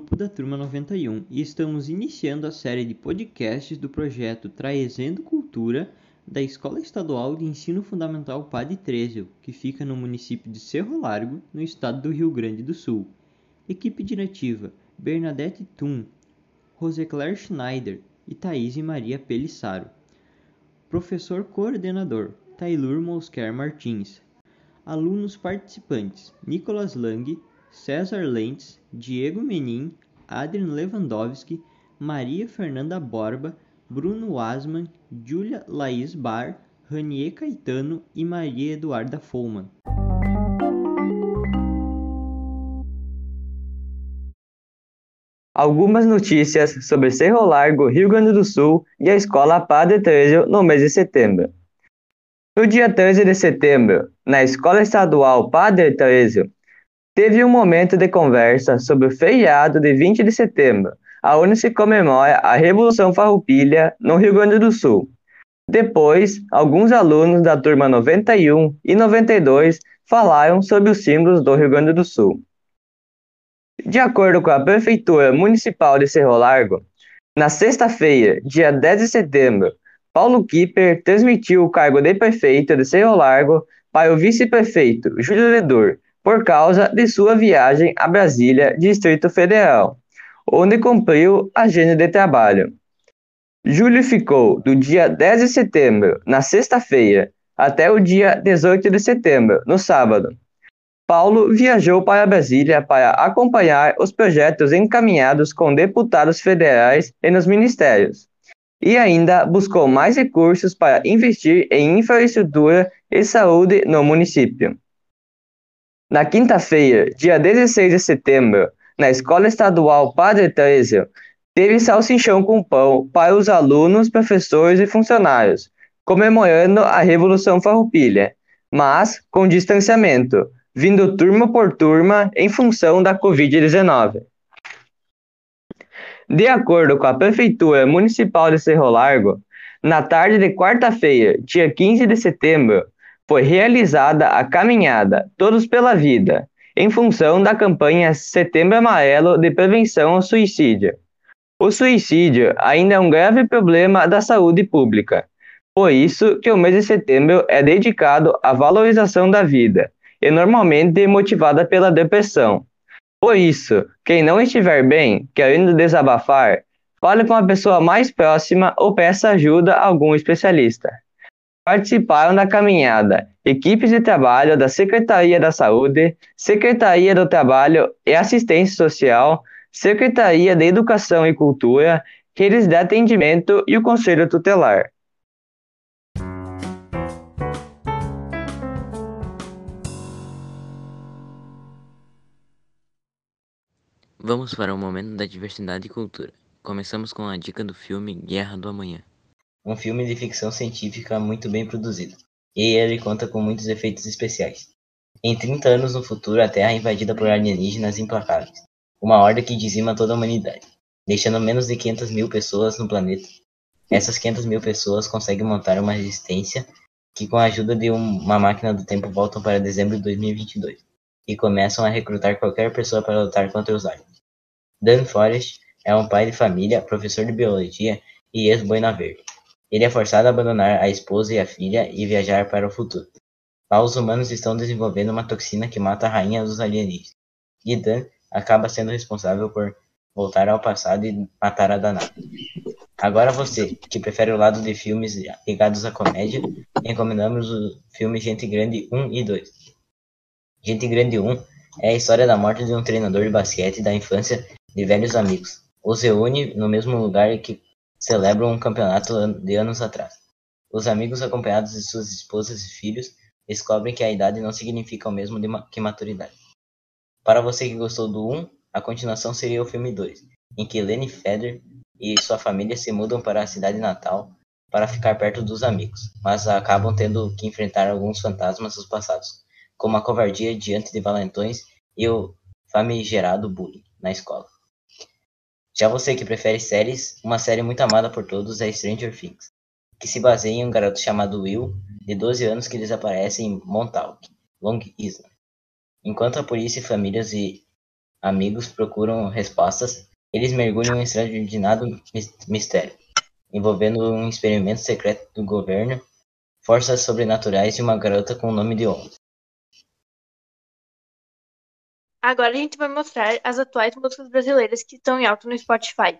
grupo da Turma 91 e estamos iniciando a série de podcasts do projeto Trazendo Cultura da Escola Estadual de Ensino Fundamental Padre Trezio, que fica no município de Cerro Largo, no estado do Rio Grande do Sul. Equipe diretiva Bernadette Thun, Roseclaire Schneider e Thaís Maria Pelissaro. Professor coordenador Taylor Mosquer Martins. Alunos participantes Nicolas Lang, César Lentz, Diego Menin, Adrian Lewandowski, Maria Fernanda Borba, Bruno Asman, Julia Laís Bar, Ranier Caetano e Maria Eduarda Folman. Algumas notícias sobre Cerro Largo, Rio Grande do Sul e a Escola Padre Trezio no mês de setembro. No dia 13 de setembro, na Escola Estadual Padre Trezio, teve um momento de conversa sobre o feriado de 20 de setembro, aonde se comemora a Revolução Farroupilha no Rio Grande do Sul. Depois, alguns alunos da turma 91 e 92 falaram sobre os símbolos do Rio Grande do Sul. De acordo com a Prefeitura Municipal de Cerro Largo, na sexta-feira, dia 10 de setembro, Paulo Kipper transmitiu o cargo de prefeito de Cerro Largo para o vice-prefeito Júlio Ledor, por causa de sua viagem a Brasília, Distrito Federal, onde cumpriu agenda de trabalho. Júlio ficou do dia 10 de setembro, na sexta-feira, até o dia 18 de setembro, no sábado. Paulo viajou para Brasília para acompanhar os projetos encaminhados com deputados federais e nos ministérios, e ainda buscou mais recursos para investir em infraestrutura e saúde no município. Na quinta-feira, dia 16 de setembro, na Escola Estadual Padre Trezio, teve salsichão com pão para os alunos, professores e funcionários, comemorando a Revolução Farroupilha, mas com distanciamento, vindo turma por turma em função da Covid-19. De acordo com a Prefeitura Municipal de Cerro Largo, na tarde de quarta-feira, dia 15 de setembro, foi realizada a caminhada Todos pela Vida, em função da campanha Setembro Amarelo de Prevenção ao Suicídio. O suicídio ainda é um grave problema da saúde pública. Por isso que o mês de setembro é dedicado à valorização da vida, e normalmente motivada pela depressão. Por isso, quem não estiver bem, querendo desabafar, fale com a pessoa mais próxima ou peça ajuda a algum especialista. Participaram da caminhada equipes de trabalho da Secretaria da Saúde, Secretaria do Trabalho e Assistência Social, Secretaria de Educação e Cultura, redes de atendimento e o Conselho Tutelar. Vamos para o momento da diversidade e cultura. Começamos com a dica do filme Guerra do Amanhã um filme de ficção científica muito bem produzido, e ele conta com muitos efeitos especiais. Em 30 anos no futuro, a Terra é invadida por alienígenas implacáveis, uma horda que dizima toda a humanidade, deixando menos de 500 mil pessoas no planeta. Essas 500 mil pessoas conseguem montar uma resistência que, com a ajuda de uma máquina do tempo, voltam para dezembro de 2022 e começam a recrutar qualquer pessoa para lutar contra os aliens. Dan Forrest é um pai de família, professor de biologia e ex-boina verde. Ele é forçado a abandonar a esposa e a filha e viajar para o futuro. Lá os humanos estão desenvolvendo uma toxina que mata a rainha dos alienígenas. E Dan acaba sendo responsável por voltar ao passado e matar a danada. Agora você, que prefere o lado de filmes ligados à comédia, recomendamos o filme Gente Grande 1 e 2. Gente Grande 1 é a história da morte de um treinador de basquete da infância de velhos amigos. Os reúne no mesmo lugar que celebram um campeonato de anos atrás. Os amigos, acompanhados de suas esposas e filhos, descobrem que a idade não significa o mesmo que maturidade. Para você que gostou do 1, a continuação seria o filme 2, em que Lenny Feder e sua família se mudam para a cidade natal para ficar perto dos amigos, mas acabam tendo que enfrentar alguns fantasmas dos passados, como a covardia diante de valentões e o famigerado bullying na escola. Já você que prefere séries, uma série muito amada por todos é Stranger Things, que se baseia em um garoto chamado Will, de 12 anos, que desaparece em Montauk, Long Island. Enquanto a polícia famílias e amigos procuram respostas, eles mergulham em um extraordinário mistério, envolvendo um experimento secreto do governo, forças sobrenaturais e uma garota com o nome de Onze. Agora a gente vai mostrar as atuais músicas brasileiras que estão em alta no Spotify.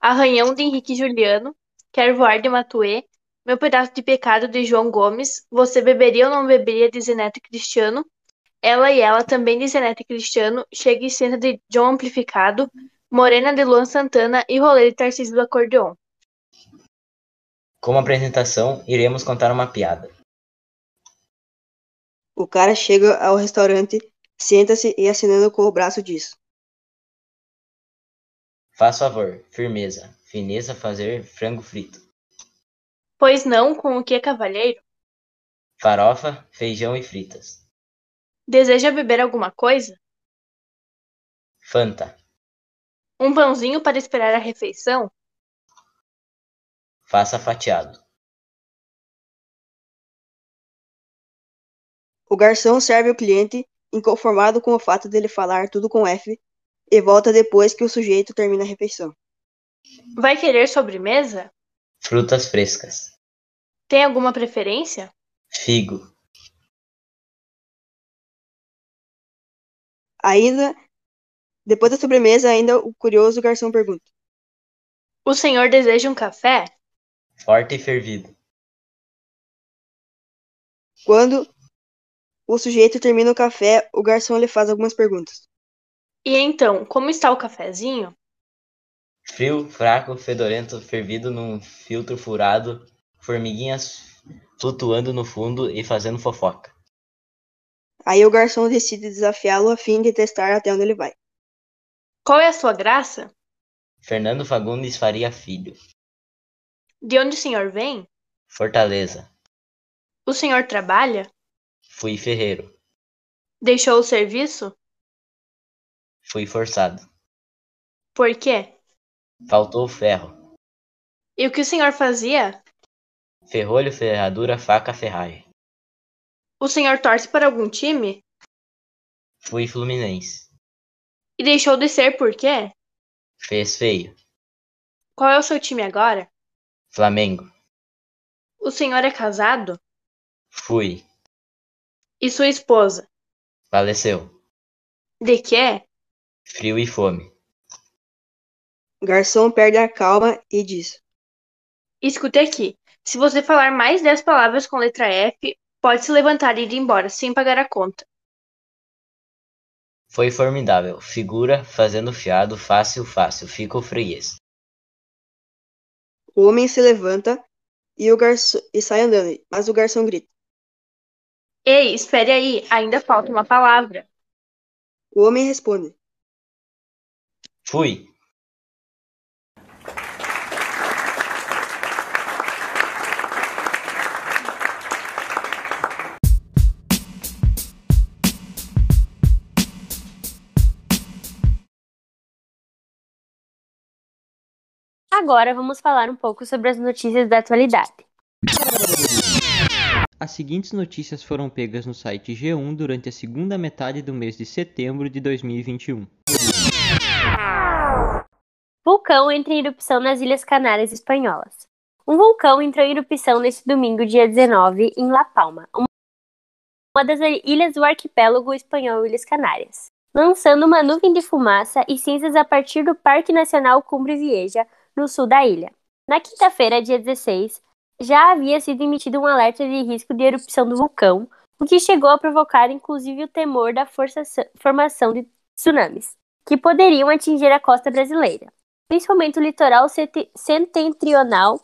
Arranhão de Henrique Juliano, Quero Voar de Matuê, Meu Pedaço de Pecado de João Gomes, Você Beberia ou Não Beberia de Zeneto Cristiano, Ela e Ela também de Zeneto Cristiano, Chega e Senta de John Amplificado, Morena de Luan Santana e Rolê de Tarcísio do Acordeon. Como apresentação, iremos contar uma piada. O cara chega ao restaurante Senta-se e acenando com o braço diz: Faz favor, firmeza, fineza fazer frango frito. Pois não, com o que, cavalheiro? Farofa, feijão e fritas. Deseja beber alguma coisa? Fanta. Um pãozinho para esperar a refeição? Faça fatiado. O garçom serve o cliente inconformado com o fato dele falar tudo com F, e volta depois que o sujeito termina a refeição. Vai querer sobremesa? Frutas frescas. Tem alguma preferência? Figo. Ainda, depois da sobremesa, ainda o curioso garçom pergunta: O senhor deseja um café? Forte e fervido. Quando o sujeito termina o café, o garçom lhe faz algumas perguntas. E então, como está o cafezinho? Frio, fraco, fedorento, fervido num filtro furado, formiguinhas flutuando no fundo e fazendo fofoca. Aí o garçom decide desafiá-lo a fim de testar até onde ele vai. Qual é a sua graça? Fernando Fagundes Faria Filho. De onde o senhor vem? Fortaleza. O senhor trabalha? Fui ferreiro. Deixou o serviço? Fui forçado. Por quê? Faltou ferro. E o que o senhor fazia? Ferrolho, ferradura, faca, ferragem. O senhor torce para algum time? Fui fluminense. E deixou de ser por quê? Fez feio. Qual é o seu time agora? Flamengo. O senhor é casado? Fui. E sua esposa? Faleceu. De quê? Frio e fome. O garçom perde a calma e diz: Escute aqui. Se você falar mais 10 palavras com letra F, pode se levantar e ir embora sem pagar a conta. Foi formidável. Figura, fazendo fiado, fácil, fácil. Fica o freguês. O homem se levanta e, o garçom, e sai andando, mas o garçom grita: Ei, espere aí, ainda falta uma palavra. O homem responde: Fui. Agora vamos falar um pouco sobre as notícias da atualidade. As seguintes notícias foram pegas no site G1 durante a segunda metade do mês de setembro de 2021. Vulcão entra em erupção nas Ilhas Canárias Espanholas. Um vulcão entrou em erupção neste domingo, dia 19, em La Palma, uma das ilhas do arquipélago espanhol Ilhas Canárias, lançando uma nuvem de fumaça e cinzas a partir do Parque Nacional Cumbre Vieja, no sul da ilha. Na quinta-feira, dia 16, já havia sido emitido um alerta de risco de erupção do vulcão, o que chegou a provocar inclusive o temor da formação de tsunamis, que poderiam atingir a costa brasileira, principalmente o litoral setentrional,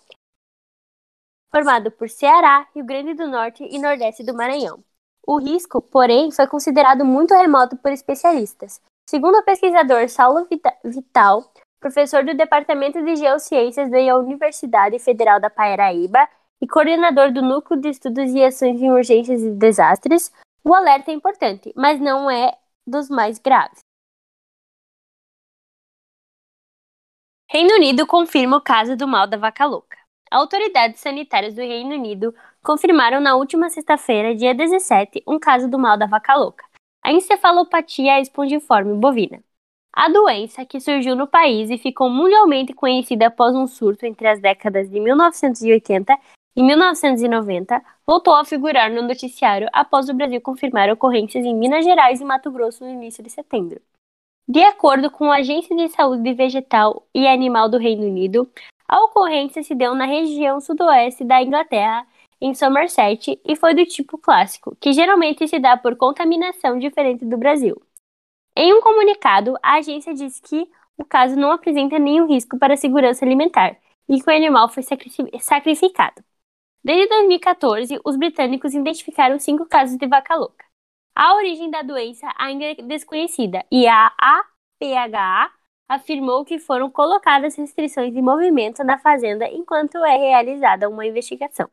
formado por Ceará, Rio Grande do Norte e Nordeste do Maranhão. O risco, porém, foi considerado muito remoto por especialistas. Segundo o pesquisador Saulo Vital, professor do Departamento de Geociências da Universidade Federal da Paraíba e coordenador do Núcleo de Estudos e Ações em Urgências e Desastres, o alerta é importante, mas não é dos mais graves. Reino Unido confirma o caso do mal da vaca louca. Autoridades sanitárias do Reino Unido confirmaram na última sexta-feira, dia 17, um caso do mal da vaca louca, a encefalopatia espongiforme bovina. A doença, que surgiu no país e ficou mundialmente conhecida após um surto entre as décadas de 1980 e 1990, voltou a figurar no noticiário após o Brasil confirmar ocorrências em Minas Gerais e Mato Grosso no início de setembro. De acordo com a Agência de Saúde Vegetal e Animal do Reino Unido, a ocorrência se deu na região sudoeste da Inglaterra, em Somerset, e foi do tipo clássico, que geralmente se dá por contaminação diferente do Brasil. Em um comunicado, a agência diz que o caso não apresenta nenhum risco para a segurança alimentar e que o animal foi sacrificado. Desde 2014, os britânicos identificaram cinco casos de vaca louca. A origem da doença ainda é desconhecida e a APHA afirmou que foram colocadas restrições de movimento na fazenda enquanto é realizada uma investigação.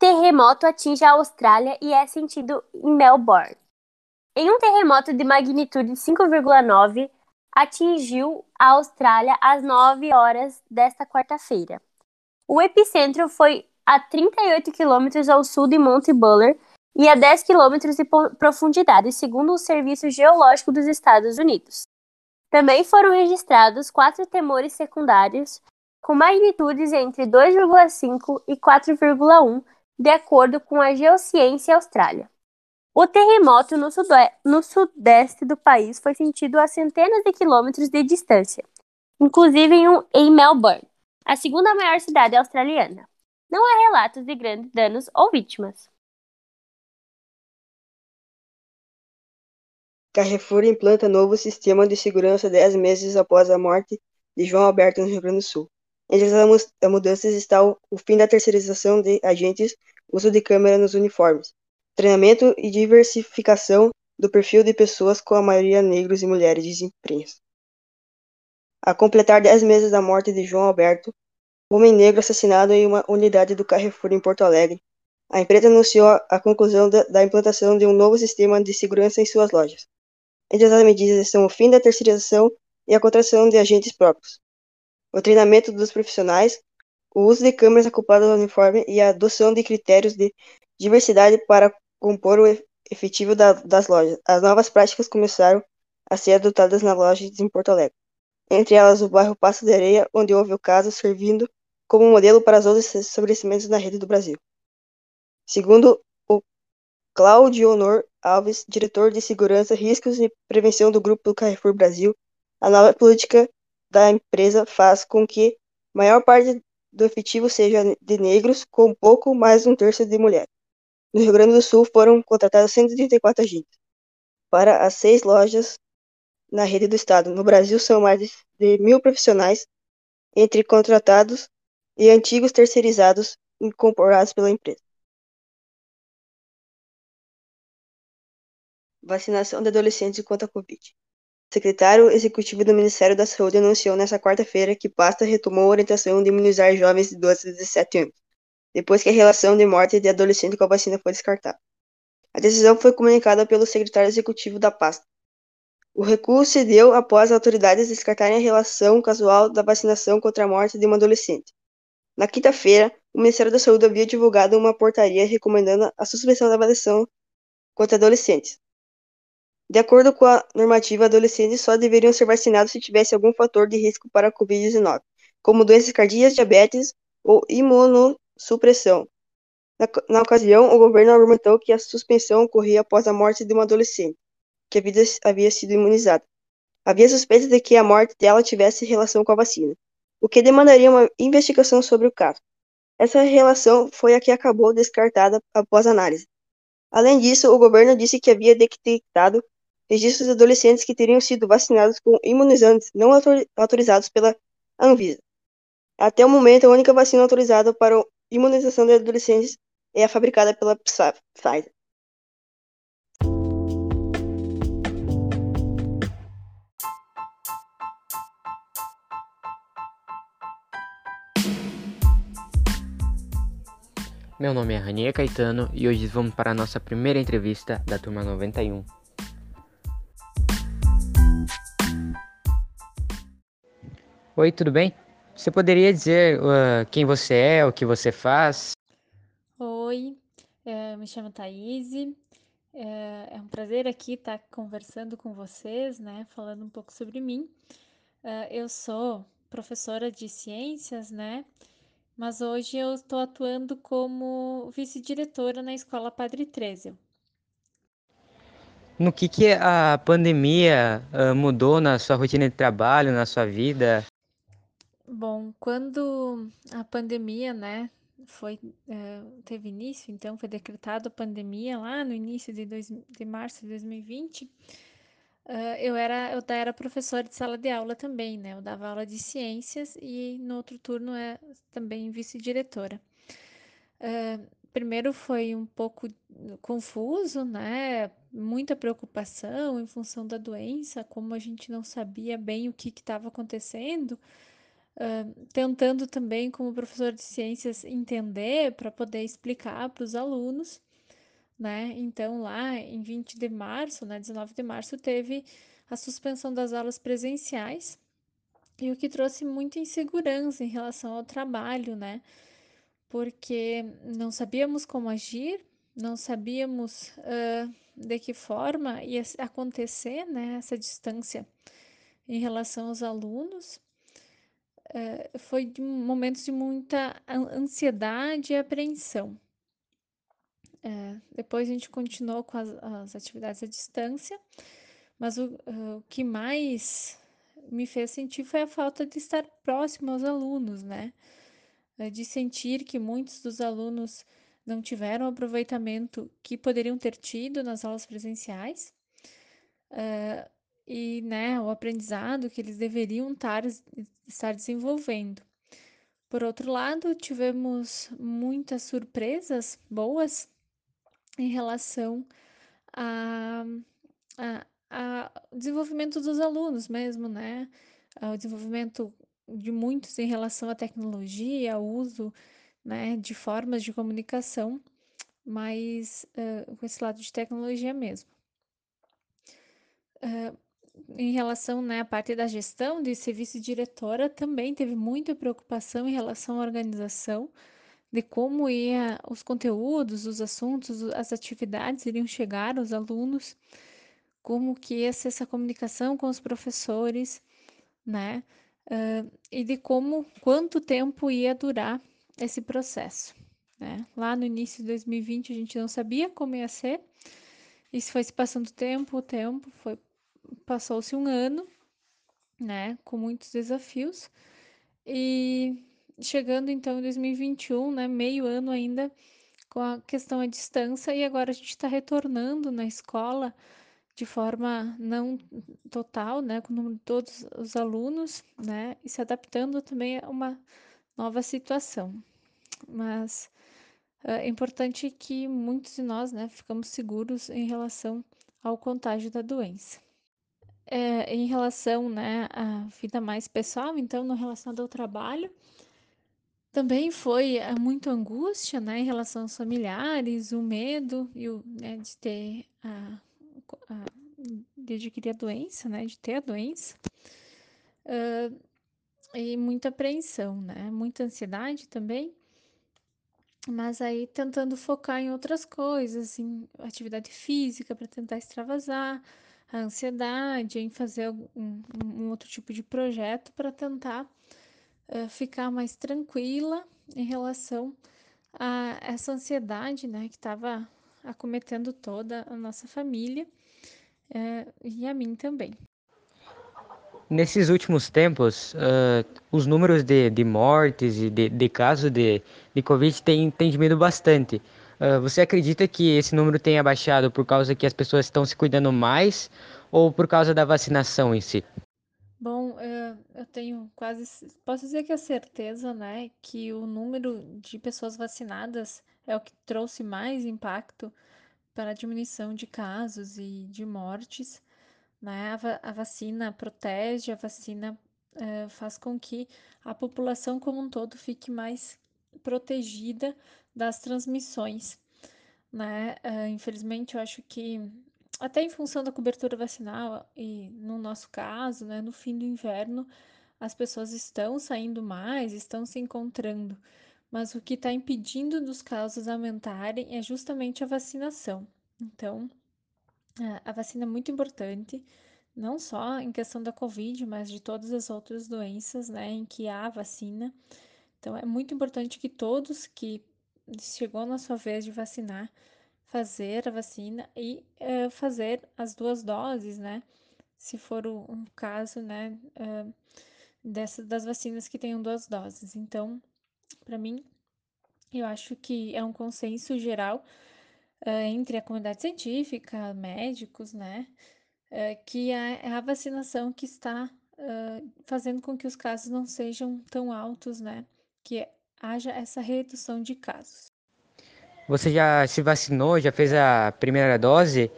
Terremoto atinge a Austrália e é sentido em Melbourne. Em um terremoto de magnitude 5,9, atingiu a Austrália às 9 horas desta quarta-feira. O epicentro foi a 38 quilômetros ao sul de Monte Buller e a 10 quilômetros de profundidade, segundo o Serviço Geológico dos Estados Unidos. Também foram registrados quatro temores secundários, com magnitudes entre 2,5 e 4,1, de acordo com a Geociência Austrália. O terremoto no, no sudeste do país foi sentido a centenas de quilômetros de distância, inclusive em, um, em Melbourne, a segunda maior cidade australiana. Não há relatos de grandes danos ou vítimas. Carrefour implanta novo sistema de segurança dez meses após a morte de João Alberto no Rio Grande do Sul. Entre as mudanças está o fim da terceirização de agentes, uso de câmera nos uniformes, treinamento e diversificação do perfil de pessoas com a maioria negros e mulheres de imprensa. A completar dez meses da morte de João Alberto, homem negro assassinado em uma unidade do Carrefour em Porto Alegre, a empresa anunciou a conclusão da, da implantação de um novo sistema de segurança em suas lojas. Entre as medidas estão o fim da terceirização e a contratação de agentes próprios, o treinamento dos profissionais, o uso de câmeras acopladas ao uniforme e a adoção de critérios de diversidade para compor o efetivo da, das lojas. As novas práticas começaram a ser adotadas nas lojas em Porto Alegre, entre elas o bairro Passo de Areia, onde houve o caso, servindo como modelo para os outros estabelecimentos na rede do Brasil. Segundo Cláudio Honor Alves, diretor de Segurança, Riscos e Prevenção do Grupo Carrefour Brasil, a nova política da empresa faz com que maior parte do efetivo seja de negros, com pouco mais de um terço de mulheres. No Rio Grande do Sul foram contratados 134 agentes para as seis lojas na rede do estado. No Brasil são mais de mil profissionais, entre contratados e antigos terceirizados incorporados pela empresa. Vacinação de adolescentes contra a Covid. O secretário executivo do Ministério da Saúde anunciou nesta quarta-feira que pasta retomou a orientação de imunizar jovens de 12 a 17 anos, depois que a relação de morte de adolescente com a vacina foi descartada. A decisão foi comunicada pelo secretário executivo da pasta. O recuo se deu após as autoridades descartarem a relação casual da vacinação contra a morte de uma adolescente. Na quinta-feira, o Ministério da Saúde havia divulgado uma portaria recomendando a suspensão da vacinação contra adolescentes. De acordo com a normativa, adolescentes só deveriam ser vacinados se tivesse algum fator de risco para a Covid-19, como doenças cardíacas, diabetes ou imunossupressão. Na, na, ocasião, o governo argumentou que a suspensão ocorria após a morte de uma adolescente, que havia, havia sido imunizada. Havia suspeita de que a morte dela tivesse relação com a vacina, o que demandaria uma investigação sobre o caso. Essa relação foi a que acabou descartada após análise. Além disso, o governo disse que havia detectado registros de adolescentes que teriam sido vacinados com imunizantes não autorizados pela Anvisa. Até o momento, a única vacina autorizada para a imunização de adolescentes é fabricada pela Pfizer. Meu nome é Rania Caetano e hoje vamos para a nossa primeira entrevista da turma 91. Oi, tudo bem? Você poderia dizer uh, quem você é, o que você faz? Oi, eu me chamo Thaís, É, é um prazer aqui estar conversando com vocês, né? Falando um pouco sobre mim. Uh, eu sou professora de ciências, né? Mas hoje eu estou atuando como vice-diretora na Escola Padre Trezio. No que, que a pandemia uh, mudou na sua rotina de trabalho, na sua vida? Bom, quando a pandemia, né, foi uh, teve início, então foi decretada a pandemia lá no início de, dois, de março de 2020, uh, eu era eu era professora de sala de aula também, né? Eu dava aula de ciências e no outro turno é também vice-diretora. Uh, primeiro foi um pouco confuso, né? Muita preocupação em função da doença, como a gente não sabia bem o que estava acontecendo tentando também, como professor de ciências, entender para poder explicar para os alunos, né? Então, lá em 20 de março, né, 19 de março, teve a suspensão das aulas presenciais, e o que trouxe muita insegurança em relação ao trabalho, né? Porque não sabíamos como agir, não sabíamos uh, de que forma ia acontecer, né, essa distância em relação aos alunos foi de momentos de muita ansiedade e apreensão. Uh, depois a gente continuou com as, as atividades à distância, mas o, uh, o, que mais me fez sentir foi a falta de estar próximo aos alunos, né? de sentir que muitos dos alunos não tiveram o aproveitamento que poderiam ter tido nas aulas presenciais. Uh, e né, o aprendizado que eles deveriam tar, estar desenvolvendo. Por outro lado, tivemos muitas surpresas boas em relação a, a, a desenvolvimento dos alunos mesmo, né? O desenvolvimento de muitos em relação à tecnologia, ao uso né, de formas de comunicação, mas uh, com esse lado de tecnologia mesmo. Uh, em relação né, à parte da gestão de serviço diretora, também teve muita preocupação em relação à organização, de como ia os conteúdos, os assuntos, as atividades iriam chegar aos alunos, como que ia ser essa comunicação com os professores, né? Uh, e de como, quanto tempo ia durar esse processo, né? Lá no início de 2020 a gente não sabia como ia ser, se foi se passando tempo, o tempo foi passou-se um ano, né, com muitos desafios, e chegando então em 2021, né, meio ano ainda com a questão à distância, e agora a gente está retornando na escola de forma não total, né, com o número de todos os alunos, né, e se adaptando também a uma nova situação. Mas é importante que muitos de nós, né, ficamos seguros em relação ao contágio da doença. É, em relação, né, à vida mais pessoal, então, no relacionado ao trabalho, também foi é, muito angústia, né, em relação aos familiares, o medo e o, né, de ter a, a, de adquirir a doença, né, de ter a doença, uh, e muita apreensão, né, muita ansiedade também, mas aí tentando focar em outras coisas, em atividade física para tentar extravasar, a ansiedade, em fazer um, um outro tipo de projeto para tentar uh, ficar mais tranquila em relação a essa ansiedade, né, que estava acometendo toda a nossa família uh, e a mim também. Nesses últimos tempos, uh, os números de, de mortes e de, de casos de, de Covid têm, têm diminuído bastante. Uh, você acredita que esse número tenha baixado por causa que as pessoas estão se cuidando mais ou por causa da vacinação em si? Bom, eu tenho quase, posso dizer que a certeza, né, que o número de pessoas vacinadas é o que trouxe mais impacto para a diminuição de casos e de mortes, né? A, vacina protege, a vacina uh, faz com que a população como um todo fique mais protegida das transmissões, né? Uh, infelizmente, eu acho que até em função da cobertura vacinal e no nosso caso, né, no fim do inverno, as pessoas estão saindo mais, estão se encontrando, mas o que está impedindo dos casos aumentarem é justamente a vacinação. Então, A vacina é muito importante, não só em questão da Covid, mas de todas as outras doenças, né, em que há vacina. Então, é muito importante que todos que chegou na sua vez de vacinar, fazer a vacina e uh, fazer as duas doses, né? Se for um caso, né, uh, dessa, das vacinas que tenham duas doses. Então, para mim, eu acho que é um consenso geral uh, entre a comunidade científica, médicos, né, que é a vacinação que está fazendo com que os casos não sejam tão altos, né, que haja essa redução de casos. Você já se vacinou, já fez a primeira dose?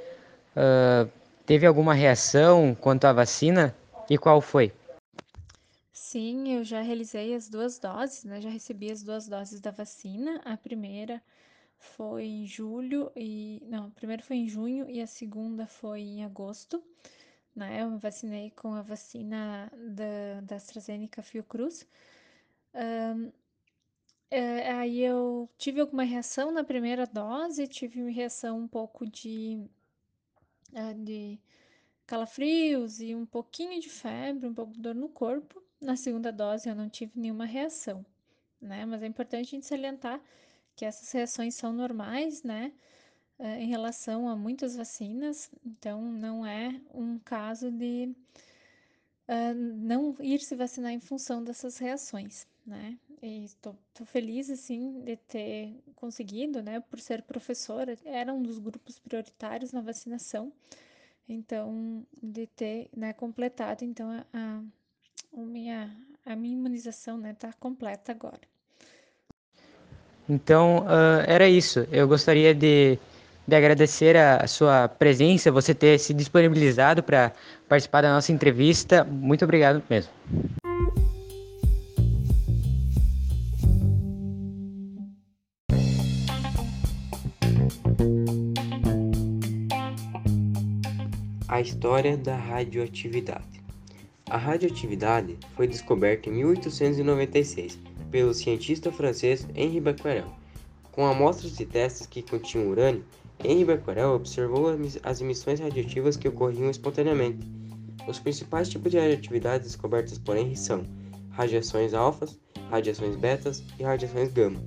Uh, teve alguma reação quanto à vacina? E qual foi? Sim, eu já realizei as duas doses, né? Já recebi as duas doses da vacina. A primeira foi em julho e não, a primeira foi em junho e a segunda foi em agosto. Né? Eu me vacinei com a vacina da, da AstraZeneca Fiocruz. Um, é, aí eu tive alguma reação na primeira dose, tive uma reação um pouco de, é, de calafrios e um pouquinho de febre, um pouco de dor no corpo. Na segunda dose eu não tive nenhuma reação, né? Mas é importante a gente salientar que essas reações são normais, né? É, em relação a muitas vacinas, então não é um caso de uh, não ir se vacinar em função dessas reações, né? E estou feliz, assim, de ter conseguido, né? Por ser professora, era um dos grupos prioritários na vacinação. Então, de ter, né, completado, então, a, a, minha, a minha imunização, né, tá completa agora. Então, uh, era isso. Eu gostaria de, de agradecer a, a sua presença, você ter se disponibilizado para participar da nossa entrevista. Muito obrigado mesmo. História da radioatividade. A radioatividade foi descoberta em 1896 pelo cientista francês Henri Becquerel. Com amostras de testes que continham urânio, Henri Becquerel observou as emissões radioativas que ocorriam espontaneamente. Os principais tipos de radioatividade descobertas por Henri são radiações alfas, radiações betas e radiações gama.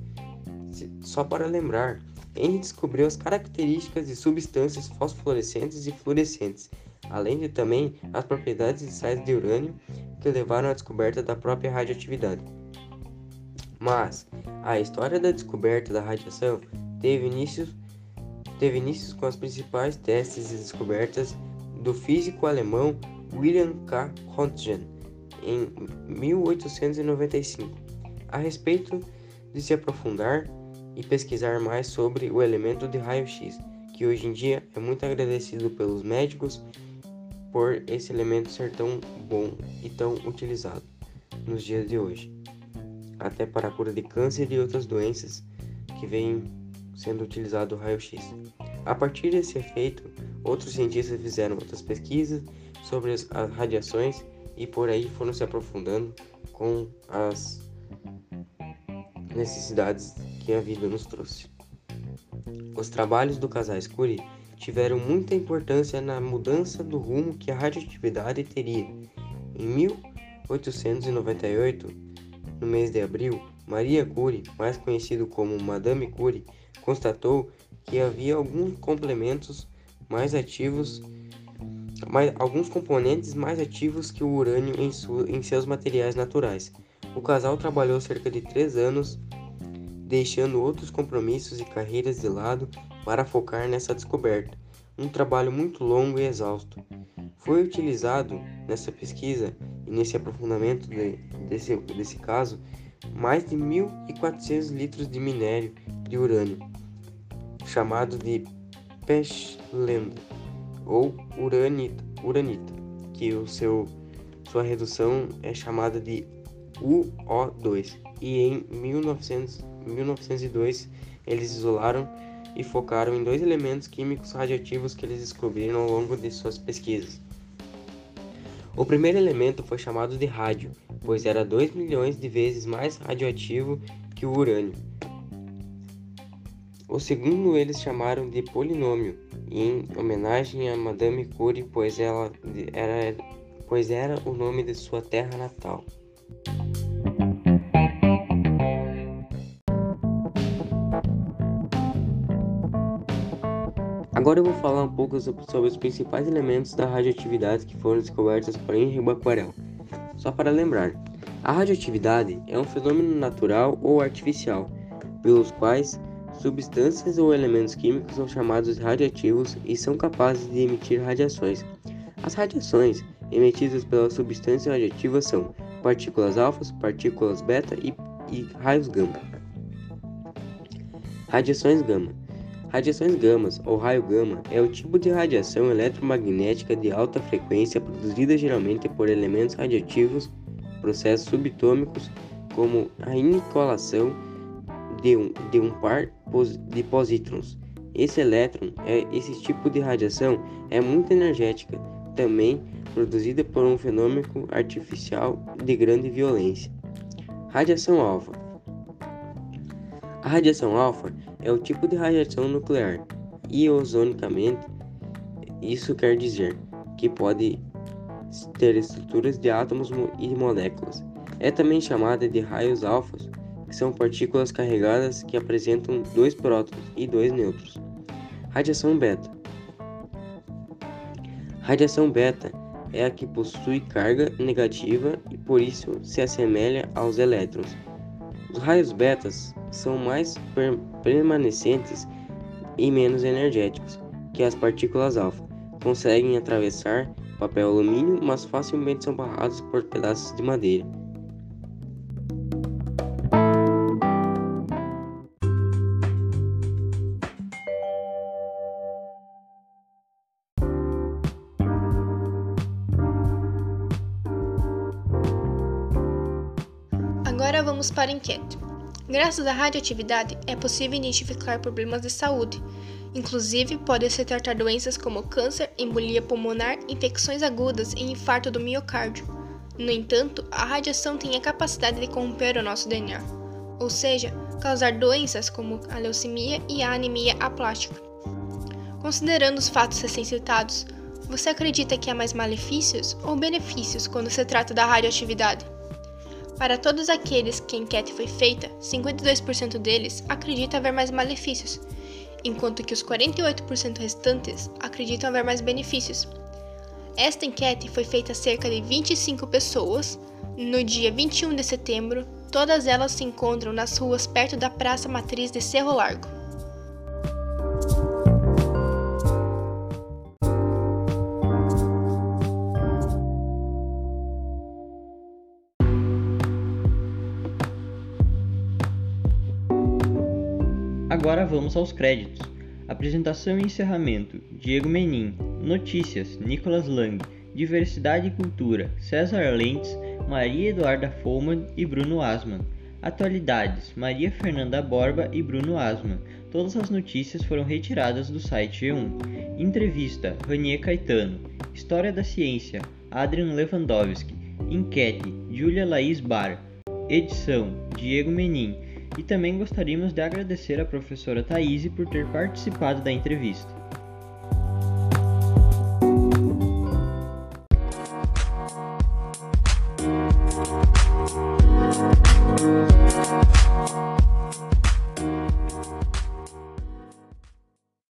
Só para lembrar, Henry descobriu as características de substâncias fosforescentes e fluorescentes, além de também as propriedades iniciais de urânio que levaram à descoberta da própria radioatividade. Mas a história da descoberta da radiação teve início, teve início com os principais testes e descobertas do físico alemão William K. Röntgen em 1895. A respeito de se aprofundar e pesquisar mais sobre o elemento de raio-x, que hoje em dia é muito agradecido pelos médicos por esse elemento ser tão bom e tão utilizado nos dias de hoje, até para a cura de câncer e outras doenças que vem sendo utilizado o raio-x. A partir desse efeito, outros cientistas fizeram outras pesquisas sobre as, as radiações e por aí foram se aprofundando com as necessidades que a vida nos trouxe. Os trabalhos do casal Curie tiveram muita importância na mudança do rumo que a radioatividade teria. Em 1898, no mês de abril, Maria Curie, mais conhecido como Madame Curie, constatou que havia alguns complementos mais ativos, mais, alguns componentes mais ativos que o urânio em, su, em seus materiais naturais. O casal trabalhou cerca de três anos, deixando outros compromissos e carreiras de lado para focar nessa descoberta. Um trabalho muito longo e exausto. Foi utilizado nessa pesquisa e nesse aprofundamento de, desse, desse caso mais de 1.400 litros de minério de urânio, chamado de pechlenda ou uranita, uranita, que o seu, sua redução é chamada de UO2, e em 1900, 1902 eles isolaram e focaram em dois elementos químicos radioativos que eles descobriram ao longo de suas pesquisas. O primeiro elemento foi chamado de rádio, pois era 2 milhões de vezes mais radioativo que o urânio. O segundo eles chamaram de polinômio, em homenagem a Madame Curie, pois, ela era, pois era o nome de sua terra natal. Agora eu vou falar um pouco sobre os principais elementos da radioatividade que foram descobertos por Henri Becquerel. Só para lembrar, a radioatividade é um fenômeno natural ou artificial, pelos quais substâncias ou elementos químicos são chamados radioativos e são capazes de emitir radiações. As radiações emitidas pelas substâncias radioativas são partículas alfas, partículas beta e, e raios gama. Radiações gama Radiações gamas ou raio gama é o tipo de radiação eletromagnética de alta frequência produzida geralmente por elementos radioativos, processos subatômicos, como a inoculação de um, de um par de positrons. Esse elétron, é, esse tipo de radiação é muito energética, também produzida por um fenômeno artificial de grande violência. Radiação alfa a radiação alfa é o tipo de radiação nuclear iozonicamente. Isso quer dizer que pode ter estruturas de átomos e moléculas. É também chamada de raios alfas, que são partículas carregadas que apresentam dois prótons e dois nêutrons. Radiação beta. Radiação beta é a que possui carga negativa e por isso se assemelha aos elétrons. Os raios betas são mais per permanecentes e menos energéticos que as partículas alfa. Conseguem atravessar papel alumínio, mas facilmente são barrados por pedaços de madeira. Para a enquete. Graças à radioatividade, é possível identificar problemas de saúde. Inclusive, pode-se tratar doenças como câncer, embolia pulmonar, infecções agudas e infarto do miocárdio. No entanto, a radiação tem a capacidade de corromper o nosso DNA, ou seja, causar doenças como a leucemia e a anemia aplástica. Considerando os fatos recém-citados, você acredita que há mais malefícios ou benefícios quando se trata da radioatividade? Para todos aqueles que a enquete foi feita, 52% deles acreditam haver mais malefícios, enquanto que os 48% restantes acreditam haver mais benefícios. Esta enquete foi feita a cerca de 25 pessoas no dia 21 de setembro. Todas elas se encontram nas ruas perto da Praça Matriz de Cerro Largo. Agora vamos aos créditos. Apresentação e encerramento: Diego Menin. Notícias: Nicolas Lang. Diversidade e Cultura: César Lentz, Maria Eduarda Follman e Bruno Asman. Atualidades: Maria Fernanda Borba e Bruno Asman. Todas as notícias foram retiradas do site G1. Entrevista: Ranier Caetano. História da Ciência: Adrian Lewandowski. Enquete: Julia Laís Bar. Edição: Diego Menin. E também gostaríamos de agradecer à professora Thaís por ter participado da entrevista.